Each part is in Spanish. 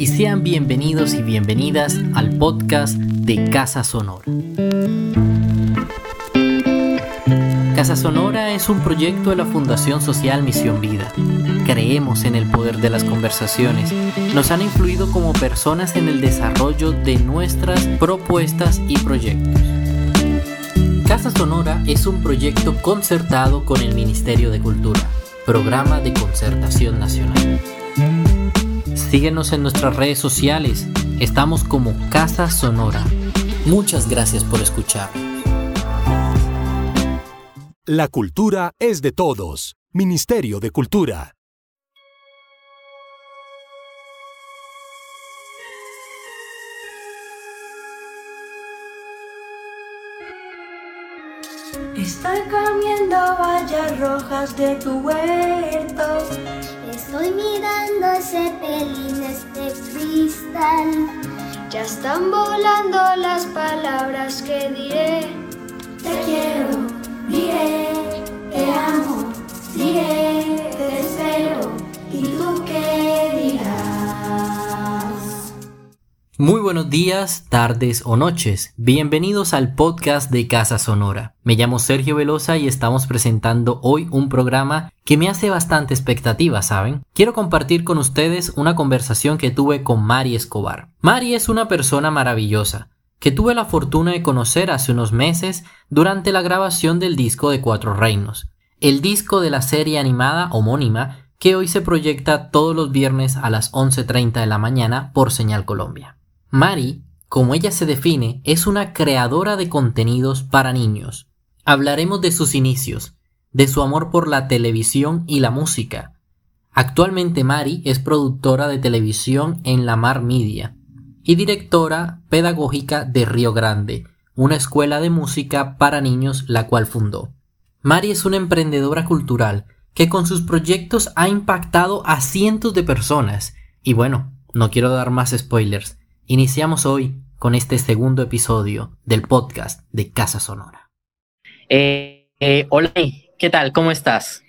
y sean bienvenidos y bienvenidas al podcast de Casa Sonora. Casa Sonora es un proyecto de la Fundación Social Misión Vida. Creemos en el poder de las conversaciones. Nos han influido como personas en el desarrollo de nuestras propuestas y proyectos. Casa Sonora es un proyecto concertado con el Ministerio de Cultura, Programa de Concertación Nacional. Síguenos en nuestras redes sociales. Estamos como Casa Sonora. Muchas gracias por escuchar. La cultura es de todos. Ministerio de Cultura. Estoy comiendo vallas rojas de tu huerto. Estoy mirando ese pelín, este cristal. Ya están volando las palabras que diré. Te quiero, diré, te amo, diré, Muy buenos días, tardes o noches. Bienvenidos al podcast de Casa Sonora. Me llamo Sergio Velosa y estamos presentando hoy un programa que me hace bastante expectativa, ¿saben? Quiero compartir con ustedes una conversación que tuve con Mari Escobar. Mari es una persona maravillosa que tuve la fortuna de conocer hace unos meses durante la grabación del disco de Cuatro Reinos, el disco de la serie animada homónima que hoy se proyecta todos los viernes a las 11.30 de la mañana por Señal Colombia. Mari, como ella se define, es una creadora de contenidos para niños. Hablaremos de sus inicios, de su amor por la televisión y la música. Actualmente Mari es productora de televisión en La Mar Media y directora pedagógica de Río Grande, una escuela de música para niños la cual fundó. Mari es una emprendedora cultural que con sus proyectos ha impactado a cientos de personas. Y bueno, no quiero dar más spoilers. Iniciamos hoy con este segundo episodio del podcast de Casa Sonora. Eh, eh, hola, ¿qué tal? ¿Cómo estás?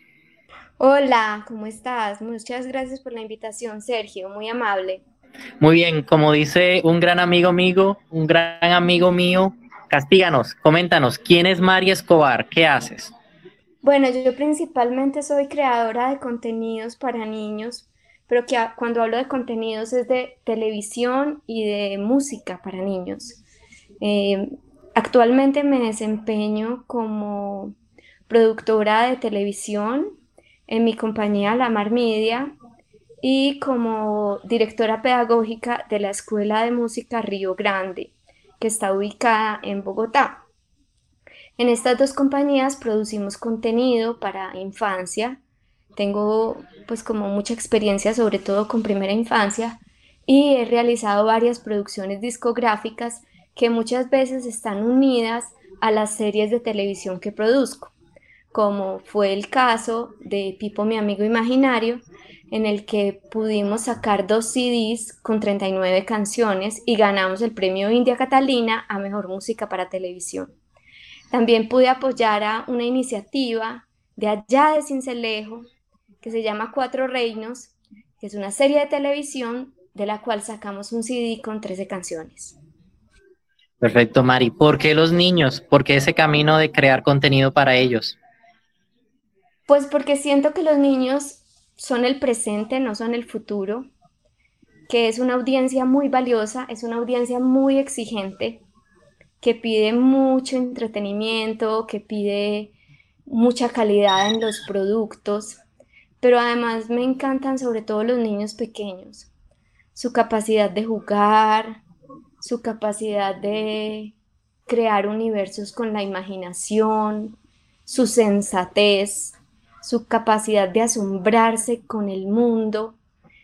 Hola, ¿cómo estás? Muchas gracias por la invitación, Sergio, muy amable. Muy bien, como dice un gran amigo mío, un gran amigo mío, castíganos, coméntanos, ¿quién es María Escobar? ¿Qué haces? Bueno, yo principalmente soy creadora de contenidos para niños, pero que cuando hablo de contenidos es de televisión y de música para niños. Eh, actualmente me desempeño como productora de televisión en mi compañía La Mar Media y como directora pedagógica de la Escuela de Música Río Grande, que está ubicada en Bogotá. En estas dos compañías producimos contenido para infancia. Tengo pues como mucha experiencia sobre todo con primera infancia y he realizado varias producciones discográficas que muchas veces están unidas a las series de televisión que produzco, como fue el caso de Pipo mi amigo imaginario, en el que pudimos sacar dos CDs con 39 canciones y ganamos el premio India Catalina a Mejor Música para Televisión. También pude apoyar a una iniciativa de allá de Cincelejo que se llama Cuatro Reinos, que es una serie de televisión de la cual sacamos un CD con 13 canciones. Perfecto, Mari. ¿Por qué los niños? ¿Por qué ese camino de crear contenido para ellos? Pues porque siento que los niños son el presente, no son el futuro, que es una audiencia muy valiosa, es una audiencia muy exigente, que pide mucho entretenimiento, que pide mucha calidad en los productos, pero además me encantan sobre todo los niños pequeños, su capacidad de jugar, su capacidad de crear universos con la imaginación, su sensatez, su capacidad de asombrarse con el mundo.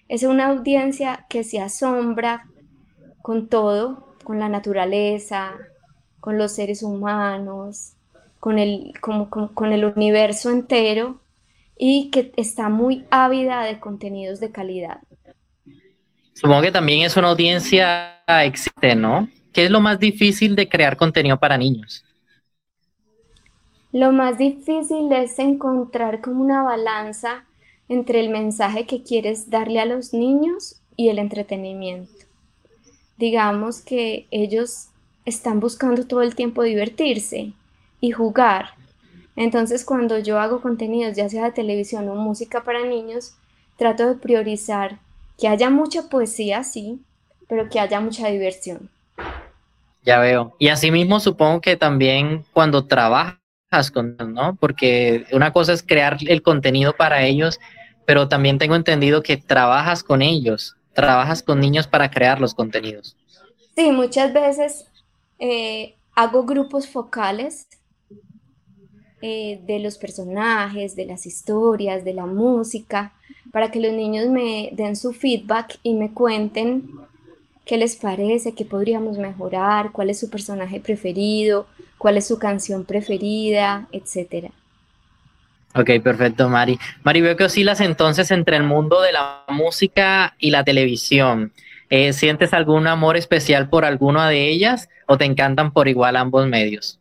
Es una audiencia que se asombra con todo, con la naturaleza, con los seres humanos, con el, con el universo entero y que está muy ávida de contenidos de calidad. Supongo que también es una audiencia existe, ¿no? ¿Qué es lo más difícil de crear contenido para niños? Lo más difícil es encontrar como una balanza entre el mensaje que quieres darle a los niños y el entretenimiento. Digamos que ellos están buscando todo el tiempo divertirse y jugar. Entonces cuando yo hago contenidos, ya sea de televisión o música para niños, trato de priorizar que haya mucha poesía, sí, pero que haya mucha diversión. Ya veo. Y asimismo supongo que también cuando trabajas con, ¿no? Porque una cosa es crear el contenido para ellos, pero también tengo entendido que trabajas con ellos, trabajas con niños para crear los contenidos. Sí, muchas veces eh, hago grupos focales eh, de los personajes, de las historias, de la música, para que los niños me den su feedback y me cuenten qué les parece, qué podríamos mejorar, cuál es su personaje preferido, cuál es su canción preferida, etcétera. Ok, perfecto, Mari. Mari, veo que oscilas entonces entre el mundo de la música y la televisión. Eh, ¿Sientes algún amor especial por alguna de ellas o te encantan por igual ambos medios?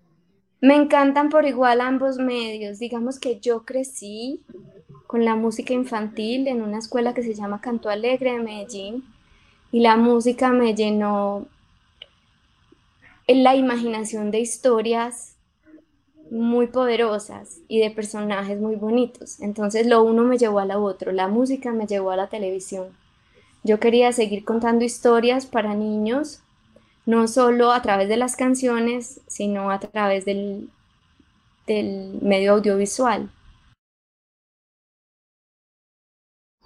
Me encantan por igual ambos medios. Digamos que yo crecí con la música infantil en una escuela que se llama Canto Alegre de Medellín y la música me llenó en la imaginación de historias muy poderosas y de personajes muy bonitos. Entonces lo uno me llevó a lo otro, la música me llevó a la televisión. Yo quería seguir contando historias para niños, no solo a través de las canciones, sino a través del, del medio audiovisual.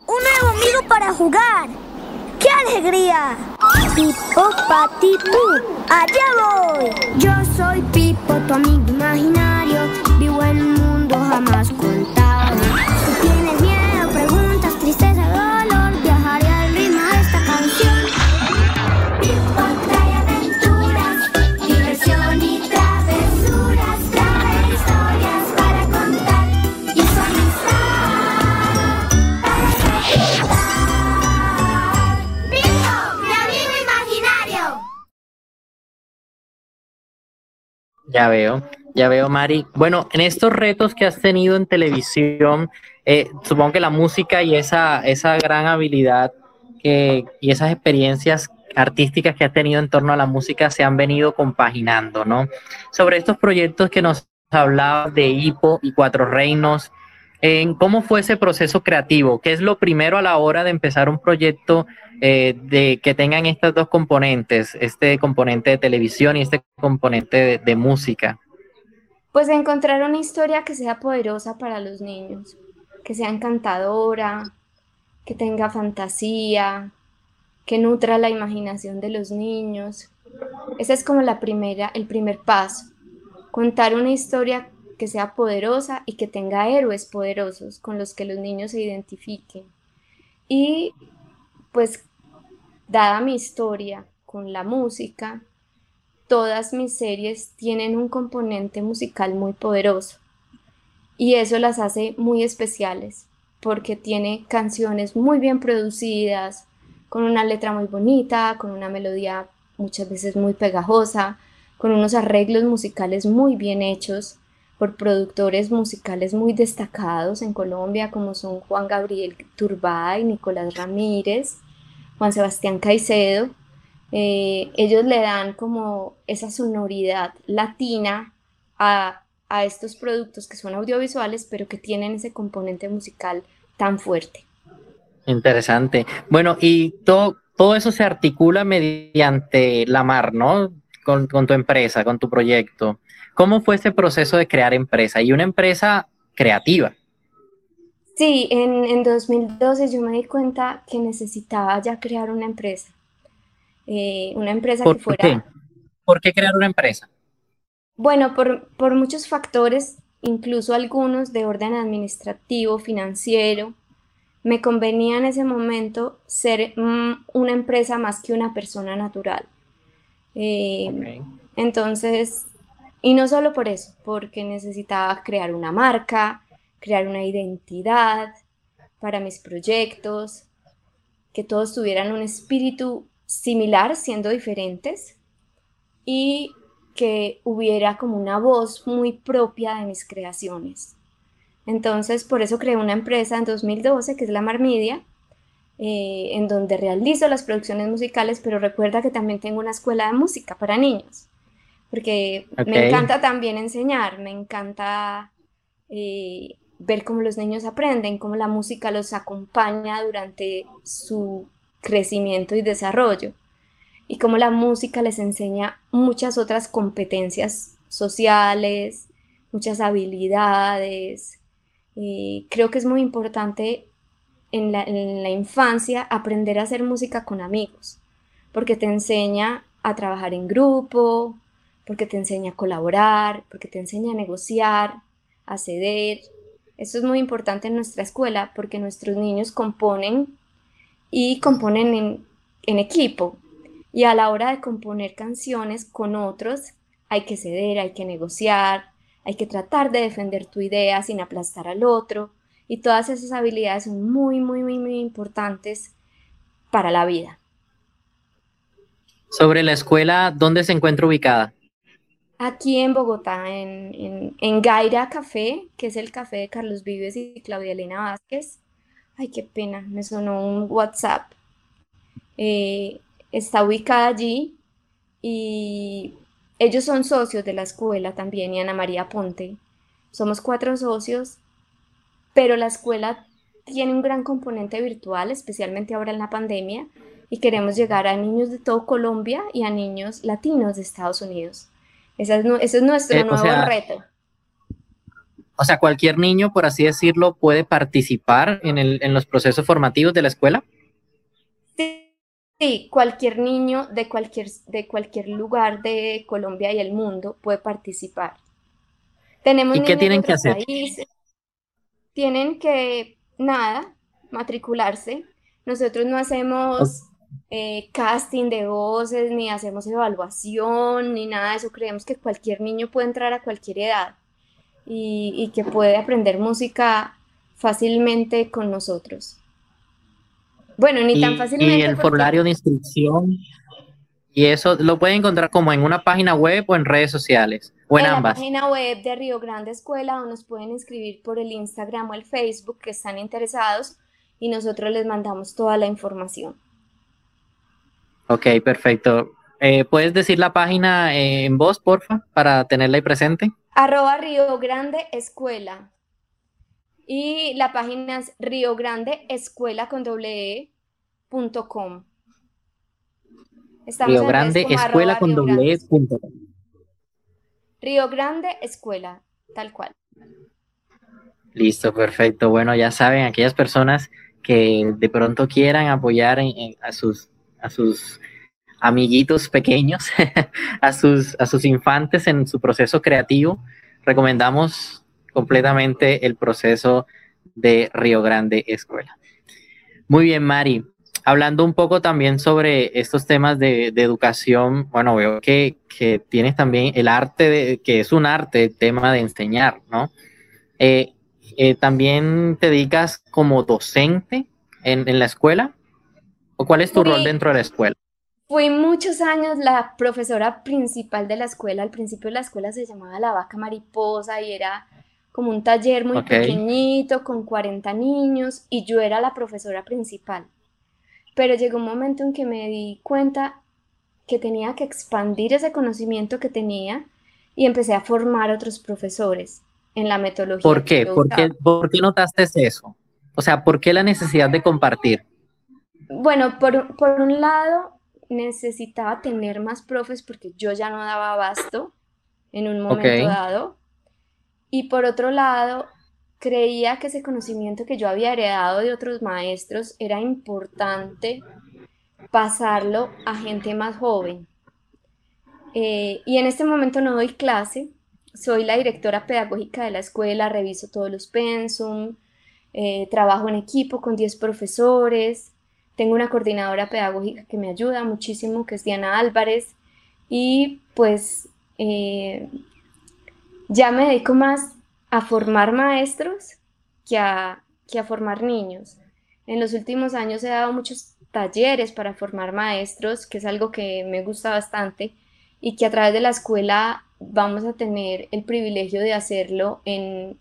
Un nuevo amigo para jugar. ¡Qué alegría! Pipo, Pati, allá voy. Yo soy Pipo, tu amigo imaginario. Vivo en un mundo jamás contado. Ya veo, ya veo, Mari. Bueno, en estos retos que has tenido en televisión, eh, supongo que la música y esa, esa gran habilidad y esas experiencias artísticas que has tenido en torno a la música se han venido compaginando, ¿no? Sobre estos proyectos que nos hablabas de Hipo y Cuatro Reinos, en ¿cómo fue ese proceso creativo? ¿Qué es lo primero a la hora de empezar un proyecto eh, de que tengan estas dos componentes, este componente de televisión y este componente de, música? Pues encontrar una historia que sea poderosa para los niños, que sea encantadora, que tenga fantasía, que nutra la imaginación de los niños. Ese es como la primera, el primer paso. Contar una historia que sea poderosa y que tenga héroes poderosos con los que los niños se identifiquen. Y pues, dada mi historia con la música, todas mis series tienen un componente musical muy poderoso. Y eso las hace muy especiales, porque tiene canciones muy bien producidas, con una letra muy bonita, con una melodía muchas veces muy pegajosa, con unos arreglos musicales muy bien hechos por productores musicales muy destacados en Colombia, como son Juan Gabriel Turbay, Nicolás Ramírez, Juan Sebastián Caicedo. Eh, ellos le dan como esa sonoridad latina a, a estos productos que son audiovisuales, pero que tienen ese componente musical tan fuerte. Interesante. Bueno, y todo, todo eso se articula mediante la mar, ¿no? Con, con, tu empresa, con tu proyecto. ¿Cómo fue ese proceso de crear empresa? Y una empresa creativa. Sí, en, en 2012 yo me di cuenta que necesitaba ya crear una empresa. Eh, una empresa ¿Por que fuera... Qué? ¿Por qué crear una empresa? Bueno, por, por muchos factores, incluso algunos de orden administrativo, financiero, me convenía en ese momento ser mm, una empresa más que una persona natural. Eh. Entonces, y no solo por eso, porque necesitaba crear una marca, crear una identidad para mis proyectos, que todos tuvieran un espíritu similar, siendo diferentes, y que hubiera como una voz muy propia de mis creaciones. Entonces, por eso creé una empresa en 2012, que es la Marmidia, eh, en donde realizo las producciones musicales, pero recuerda que también tengo una escuela de música para niños, porque me encanta también enseñar, me encanta eh, ver cómo los niños aprenden, cómo la música los acompaña durante su crecimiento y desarrollo, y cómo la música les enseña muchas otras competencias sociales, muchas habilidades. Creo que es muy importante en la, en la infancia aprender a hacer música con amigos, porque te enseña a trabajar en grupo, porque te enseña a colaborar, porque te enseña a negociar, a ceder. Eso es muy importante en nuestra escuela porque nuestros niños componen y componen en, en equipo. Y a la hora de componer canciones con otros, hay que ceder, hay que negociar, hay que tratar de defender tu idea sin aplastar al otro. Y todas esas habilidades son muy, muy, muy, muy importantes para la vida. Sobre la escuela, ¿dónde se encuentra ubicada? Aquí en Bogotá, en, en, Gaira Café, que es el café de Carlos Vives y Claudia Elena Vázquez. Ay, qué pena, me sonó un WhatsApp. Eh, está ubicada allí y ellos son socios de la escuela también y Ana María Ponte. Somos cuatro socios, pero la escuela tiene un gran componente virtual, especialmente ahora en la pandemia, y queremos llegar a niños de todo Colombia y a niños latinos de Estados Unidos. Ese es, nuestro eh, nuevo reto. O sea, cualquier niño, por así decirlo, puede participar en, el, en los procesos formativos de la escuela. Sí, cualquier niño de cualquier, de cualquier lugar de Colombia y el mundo puede participar. Tenemos ¿Y qué tienen que hacer? Tienen que, nada, matricularse. Nosotros no hacemos eh, casting de voces, ni hacemos evaluación, ni nada de eso. Creemos que cualquier niño puede entrar a cualquier edad y, y que puede aprender música fácilmente con nosotros. Bueno, ni tan fácilmente. Y el formulario de inscripción. Y eso lo pueden encontrar como en una página web o en redes sociales o en, ambas. En la página web de Río Grande Escuela o nos pueden inscribir por el Instagram o el Facebook que están interesados y nosotros les mandamos toda la información. Ok, perfecto. Eh, ¿Puedes decir la página en voz, porfa, para tenerla ahí presente? Arroba Río Grande Escuela. Y la página es Río Grande Escuela con doble e Río Grande Escuela con doble e Río Grande Escuela, tal cual. Listo, perfecto. Bueno, ya saben, aquellas personas que de pronto quieran apoyar a, sus, a sus amiguitos pequeños, a, sus, a sus infantes en su proceso creativo, recomendamos completamente el proceso de Río Grande Escuela. Muy bien, Mari. Hablando un poco también sobre estos temas de, educación, bueno, veo que, tienes también el arte, de, que es un arte, el tema de enseñar, ¿no? Eh, eh, ¿También te dedicas como docente en, la escuela? ¿O cuál es tu rol dentro de la escuela? Fui muchos años la profesora principal de la escuela. Al principio la escuela se llamaba La Vaca Mariposa y era como un taller muy pequeñito con 40 niños y yo era la profesora principal. Pero llegó un momento en que me di cuenta que tenía que expandir ese conocimiento que tenía y empecé a formar otros profesores en la metodología. ¿Por qué? ¿Por qué, ¿Por qué notaste eso? O sea, ¿por qué la necesidad de compartir? Bueno, por, por un lado, necesitaba tener más profes porque yo ya no daba abasto en un momento dado. Y por otro lado, creía que ese conocimiento que yo había heredado de otros maestros era importante pasarlo a gente más joven. Eh, y en este momento no doy clase, soy la directora pedagógica de la escuela, reviso todos los pensum, eh, trabajo en equipo con 10 profesores, tengo una coordinadora pedagógica que me ayuda muchísimo, que es Diana Álvarez, y pues eh, ya me dedico más a formar maestros que a, que a formar niños. En los últimos años he dado muchos talleres para formar maestros, que es algo que me gusta bastante, y que a través de la escuela vamos a tener el privilegio de hacerlo en,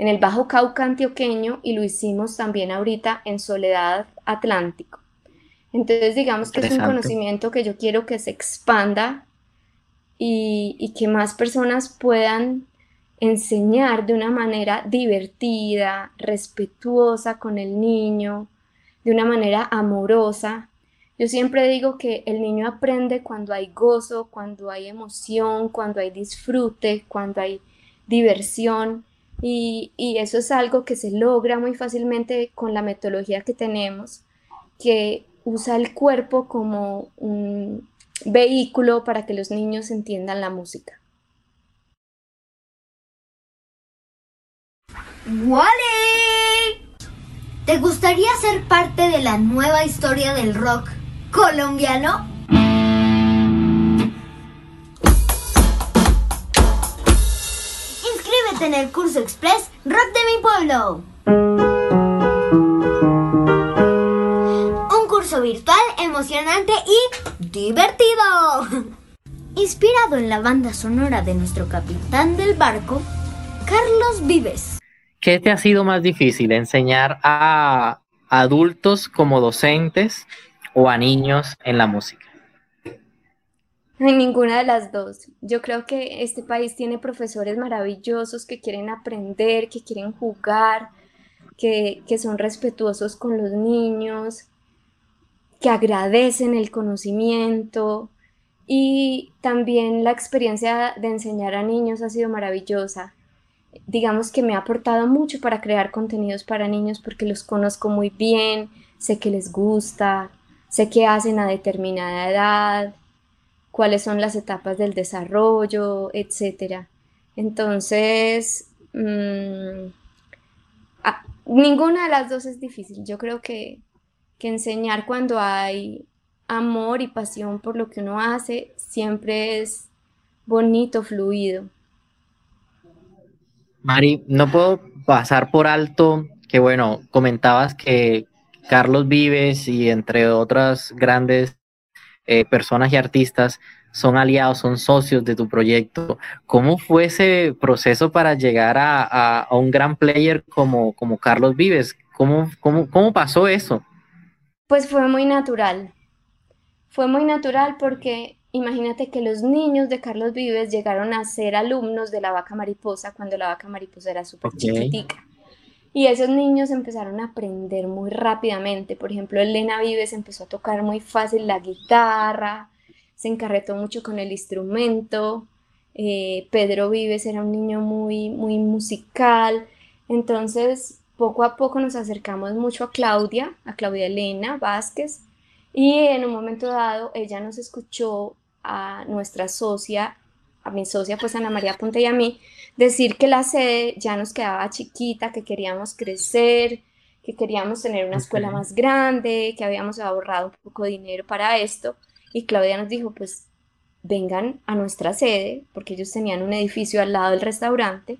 en el Bajo Cauca antioqueño y lo hicimos también ahorita en Soledad Atlántico. Entonces digamos que es un conocimiento que yo quiero que se expanda y, y que más personas puedan enseñar de una manera divertida, respetuosa con el niño, de una manera amorosa. Yo siempre digo que el niño aprende cuando hay gozo, cuando hay emoción, cuando hay disfrute, cuando hay diversión. Y, eso es algo que se logra muy fácilmente con la metodología que tenemos, que usa el cuerpo como un vehículo para que los niños entiendan la música. ¡Wally! ¿Te gustaría ser parte de la nueva historia del rock colombiano? En el curso express Rock de mi pueblo. Un curso virtual emocionante y divertido. Inspirado en la banda sonora de nuestro capitán del barco, Carlos Vives. ¿Qué te ha sido más difícil, enseñar a adultos como docentes o a niños en la música? ninguna de las dos. Yo creo que este país tiene profesores maravillosos que quieren aprender, que quieren jugar, que, son respetuosos con los niños, que agradecen el conocimiento. Y también la experiencia de enseñar a niños ha sido maravillosa. Digamos que me ha aportado mucho para crear contenidos para niños porque los conozco muy bien, sé que les gusta, sé que hacen a determinada edad, cuáles son las etapas del desarrollo, etc. Entonces, mm, ah, ninguna de las dos es difícil. Yo creo que, que enseñar cuando hay amor y pasión por lo que uno hace siempre es bonito, fluido. Mari, no puedo pasar por alto que, bueno, comentabas que Carlos Vives y entre otras grandes eh, personas y artistas son aliados, son socios de tu proyecto. ¿Cómo fue ese proceso para llegar a, un gran player como, como Carlos Vives? ¿Cómo, cómo, cómo pasó eso? Pues fue muy natural. Fue muy natural porque imagínate que los niños de Carlos Vives llegaron a ser alumnos de la vaca mariposa cuando la vaca mariposa era súper chiquitica. Y esos niños empezaron a aprender muy rápidamente. Por ejemplo, Elena Vives empezó a tocar muy fácil la guitarra, se encarretó mucho con el instrumento. Eh, Pedro Vives era un niño muy, muy musical. Entonces, poco a poco nos acercamos mucho a Claudia, a Claudia Elena Vázquez. Y en un momento dado, ella nos escuchó a nuestra socia, a mi socia, pues Ana María Ponte y a mí, decir que la sede ya nos quedaba chiquita, que queríamos crecer, que queríamos tener una escuela más grande, que habíamos ahorrado un poco de dinero para esto. Y Claudia nos dijo, pues vengan a nuestra sede, porque ellos tenían un edificio al lado del restaurante,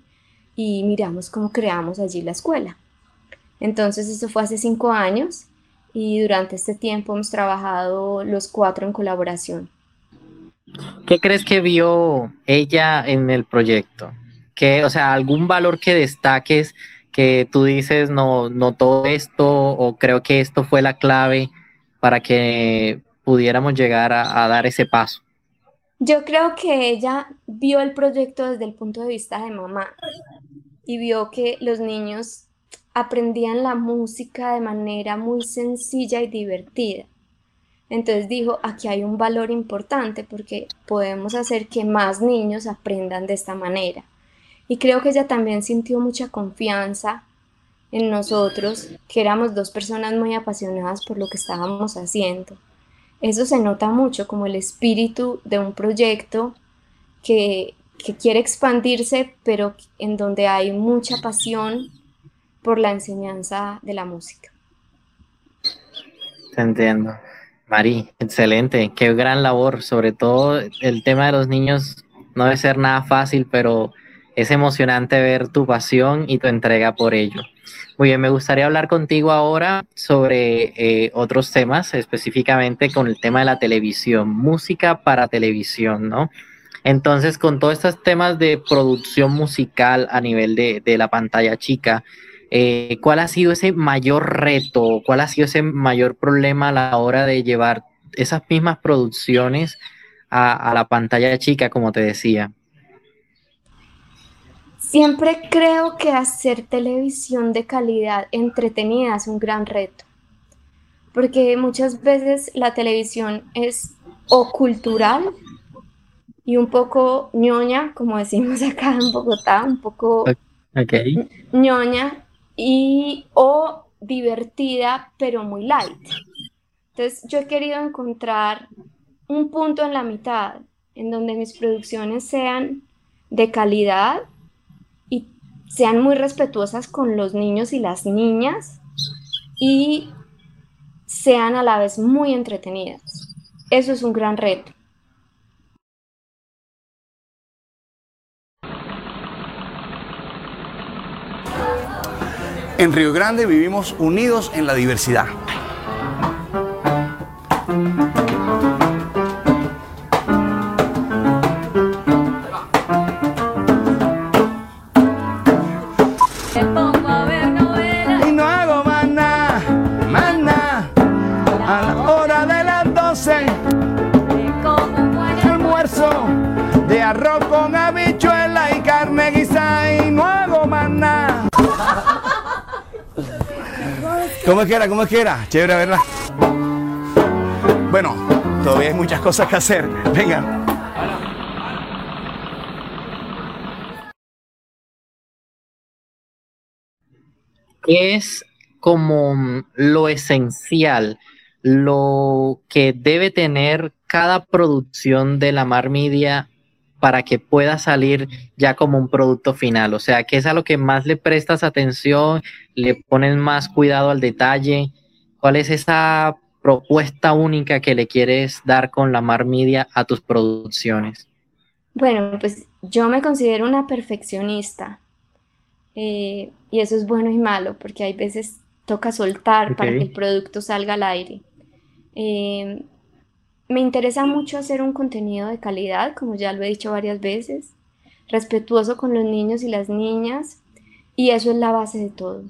y miramos cómo creamos allí la escuela. Entonces eso fue hace cinco años y durante este tiempo hemos trabajado los cuatro en colaboración. ¿Qué crees que vio ella en el proyecto? o sea, algún valor que destaques que tú dices, no, no todo esto, o creo que esto fue la clave para que pudiéramos llegar a, dar ese paso? Yo creo que ella vio el proyecto desde el punto de vista de mamá y vio que los niños aprendían la música de manera muy sencilla y divertida. Entonces dijo, aquí hay un valor importante porque podemos hacer que más niños aprendan de esta manera. Y creo que ella también sintió mucha confianza en nosotros, que éramos dos personas muy apasionadas por lo que estábamos haciendo. Eso se nota mucho como el espíritu de un proyecto que, que quiere expandirse, pero en donde hay mucha pasión por la enseñanza de la música. Te entiendo. Mari, excelente, qué gran labor, sobre todo el tema de los niños no debe ser nada fácil, pero es emocionante ver tu pasión y tu entrega por ello. Muy bien, me gustaría hablar contigo ahora sobre eh, otros temas, específicamente con el tema de la televisión, música para televisión, ¿no? Entonces, con todos estos temas de producción musical a nivel de, la pantalla chica, eh, ¿cuál ha sido ese mayor reto? ¿Cuál ha sido ese mayor problema a la hora de llevar esas mismas producciones a la pantalla chica, como te decía? Siempre creo que hacer televisión de calidad entretenida es un gran reto, porque muchas veces la televisión es o cultural y un poco ñoña, como decimos acá en Bogotá, un poco ñoña, y o divertida, pero muy light. Entonces yo he querido encontrar un punto en la mitad, en donde mis producciones sean de calidad, sean muy respetuosas con los niños y las niñas y sean a la vez muy entretenidas. Eso es un gran reto. En Río Grande vivimos unidos en la diversidad. ¿Cómo es que era? Chévere, ¿verdad? Bueno, todavía hay muchas cosas que hacer. Venga. ¿Qué es como lo esencial, lo que debe tener cada producción de la Mar Media para que pueda salir ya como un producto final? O sea, ¿qué es a lo que más le prestas atención, le pones más cuidado al detalle? ¿Cuál es esa propuesta única que le quieres dar con la Mar Media a tus producciones? Bueno, pues yo me considero una perfeccionista eh, y eso es bueno y malo porque hay veces toca soltar para que el producto salga al aire. Eh, me interesa mucho hacer un contenido de calidad, como ya lo he dicho varias veces, respetuoso con los niños y las niñas, y eso es la base de todo.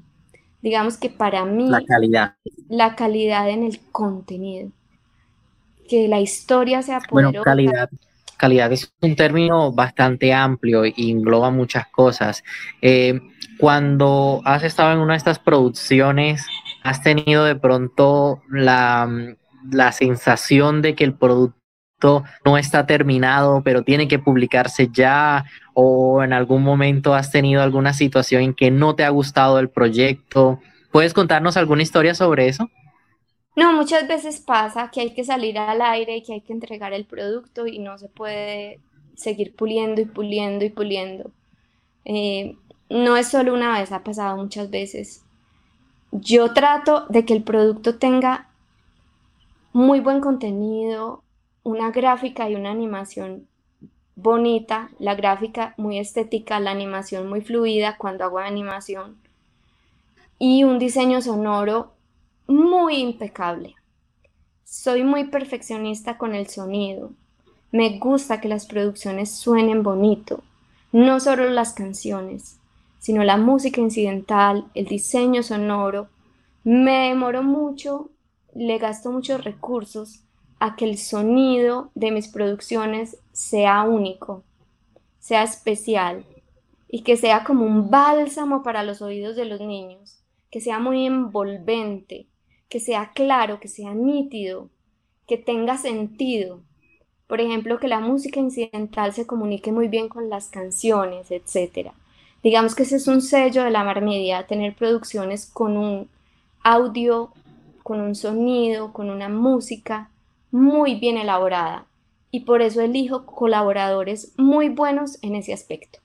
Digamos que para mí... La calidad. La calidad en el contenido. Que la historia sea poderosa. Bueno, calidad. Calidad es un término bastante amplio y engloba muchas cosas. Eh, cuando has estado en una de estas producciones, has tenido de pronto la, la sensación de que el producto no está terminado, pero tiene que publicarse ya, o en algún momento has tenido alguna situación en que no te ha gustado el proyecto. ¿Puedes contarnos alguna historia sobre eso? No, muchas veces pasa que hay que salir al aire y que hay que entregar el producto y no se puede seguir puliendo y puliendo y puliendo. Eh, no es solo una vez, ha pasado muchas veces. Yo trato de que el producto tenga muy buen contenido, una gráfica y una animación bonita, la gráfica muy estética, la animación muy fluida cuando hago animación y un diseño sonoro muy impecable. Soy muy perfeccionista con el sonido. Me gusta que las producciones suenen bonito, no solo las canciones, sino la música incidental, el diseño sonoro. Me demoro mucho le gasto muchos recursos a que el sonido de mis producciones sea único, sea especial y que sea como un bálsamo para los oídos de los niños, que sea muy envolvente, que sea claro, que sea nítido, que tenga sentido. Por ejemplo, que la música incidental se comunique muy bien con las canciones, etc. Digamos que ese es un sello de la Marmedia, tener producciones con un audio con un sonido, con una música muy bien elaborada y por eso elijo colaboradores muy buenos en ese aspecto.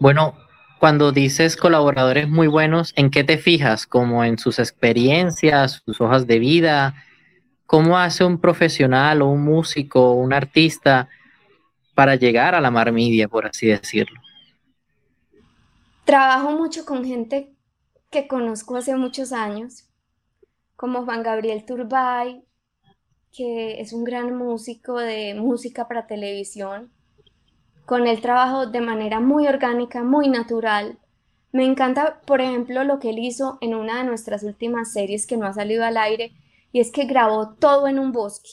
Bueno, cuando dices colaboradores muy buenos, ¿en qué te fijas? ¿Como en sus experiencias, sus hojas de vida? ¿Cómo hace un profesional o un músico o un artista para llegar a la marmidia, por así decirlo? Trabajo mucho con gente que conozco hace muchos años como Juan Gabriel Turbay, que es un gran músico de música para televisión. Con él trabajo de manera muy orgánica, muy natural. Me encanta, por ejemplo, lo que él hizo en una de nuestras últimas series que no ha salido al aire, y es que grabó todo en un bosque.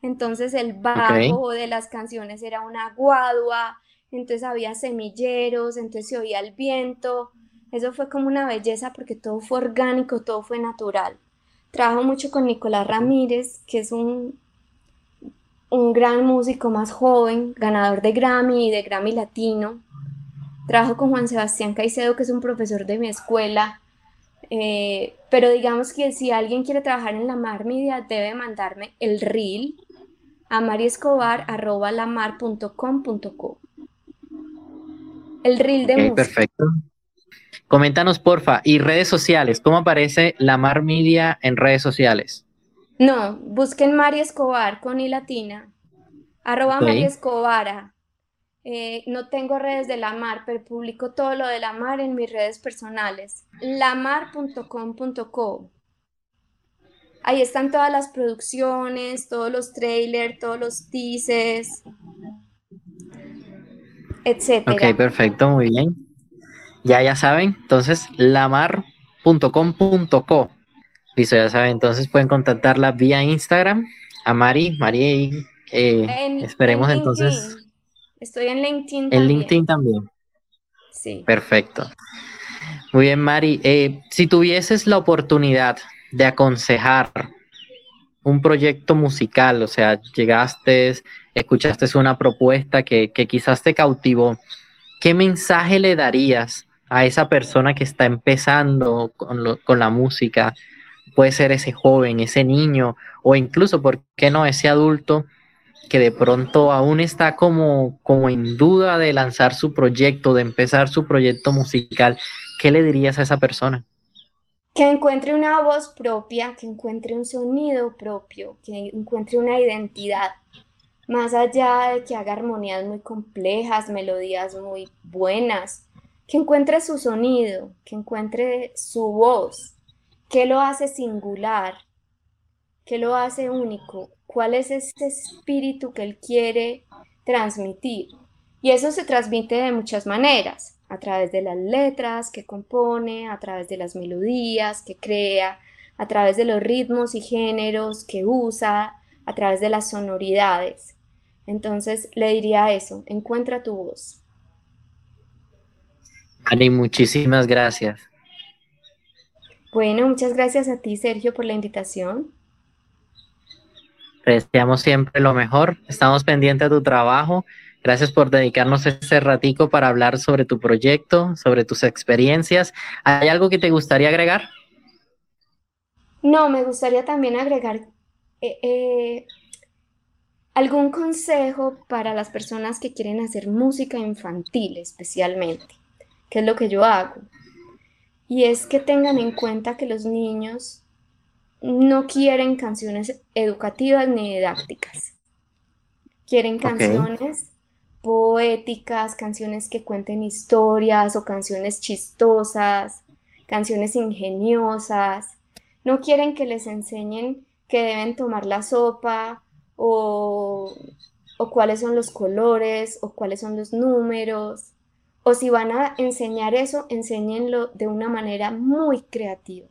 Entonces el bajo de las canciones era una guadua, entonces había semilleros, entonces se oía el viento. Eso fue como una belleza porque todo fue orgánico, todo fue natural. Trabajo mucho con Nicolás Ramírez, que es un, un gran músico más joven, ganador de Grammy y de Grammy Latino. Trabajo con Juan Sebastián Caicedo, que es un profesor de mi escuela. Eh, pero digamos que si alguien quiere trabajar en la Mar Media, debe mandarme el reel a mariescobar.lamar.com.co. El reel de música. Perfecto. Coméntanos, porfa, y redes sociales, ¿cómo aparece la Mar Media en redes sociales? No, busquen Mari Escobar con i latina, arroba Mari Escobara. Eh, no tengo redes de la mar, pero publico todo lo de la mar en mis redes personales. lamar.com.co. Ahí están todas las producciones, todos los trailers, todos los teasers, etc. Ok, perfecto, muy bien. Ya, ya saben, entonces lamar.com.co. Listo, ya saben, entonces pueden contactarla vía Instagram a Mari, Mari, eh, esperemos entonces. Estoy en LinkedIn. En LinkedIn también. Sí. Perfecto. Muy bien, Mari. Eh, si tuvieses la oportunidad de aconsejar un proyecto musical, o sea, llegaste, escuchaste una propuesta que, que quizás te cautivó, ¿qué mensaje le darías a esa persona que está empezando con, la música, puede ser ese joven, ese niño, o incluso, ¿por qué no, ese adulto que de pronto aún está como, como en duda de lanzar su proyecto, de empezar su proyecto musical, ¿qué le dirías a esa persona? Que encuentre una voz propia, que encuentre un sonido propio, que encuentre una identidad, más allá de que haga armonías muy complejas, melodías muy buenas, que encuentre su sonido, que encuentre su voz, qué lo hace singular, qué lo hace único, cuál es ese espíritu que él quiere transmitir. Y eso se transmite de muchas maneras, a través de las letras que compone, a través de las melodías que crea, a través de los ritmos y géneros que usa, a través de las sonoridades. Entonces le diría eso, encuentra tu voz. Ani, muchísimas gracias. Bueno, muchas gracias a ti, Sergio, por la invitación. Te deseamos siempre lo mejor. Estamos pendientes de tu trabajo. Gracias por dedicarnos este ratico para hablar sobre tu proyecto, sobre tus experiencias. ¿Hay algo que te gustaría agregar? No, me gustaría también agregar eh, eh, algún consejo para las personas que quieren hacer música infantil especialmente que es lo que yo hago. Y es que tengan en cuenta que los niños no quieren canciones educativas ni didácticas. Quieren canciones poéticas, canciones que cuenten historias o canciones chistosas, canciones ingeniosas. No quieren que les enseñen que deben tomar la sopa o, o cuáles son los colores o cuáles son los números. O si van a enseñar eso, enséñenlo de una manera muy creativa.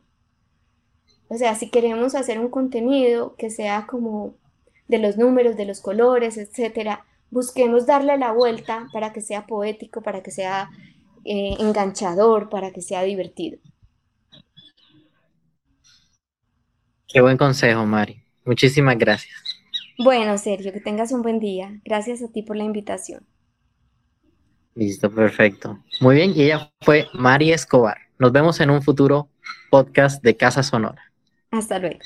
O sea, si queremos hacer un contenido que sea como de los números, de los colores, etcétera, busquemos darle la vuelta para que sea poético, para que sea eh, enganchador, para que sea divertido. Qué buen consejo, Mari. Muchísimas gracias. Bueno, Sergio, que tengas un buen día. Gracias a ti por la invitación. Listo, perfecto. Muy bien, y ella fue Mari Escobar. Nos vemos en un futuro podcast de Casa Sonora. Hasta luego.